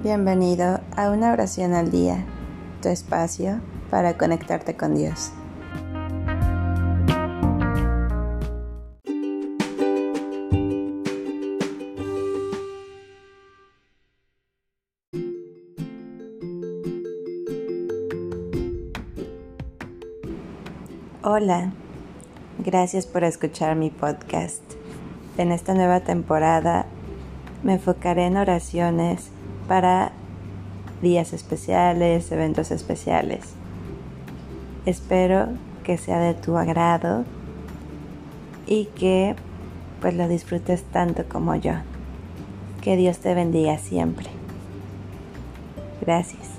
Bienvenido a una oración al día, tu espacio para conectarte con Dios. Hola, gracias por escuchar mi podcast. En esta nueva temporada me enfocaré en oraciones para días especiales, eventos especiales. Espero que sea de tu agrado y que pues lo disfrutes tanto como yo. Que Dios te bendiga siempre. Gracias.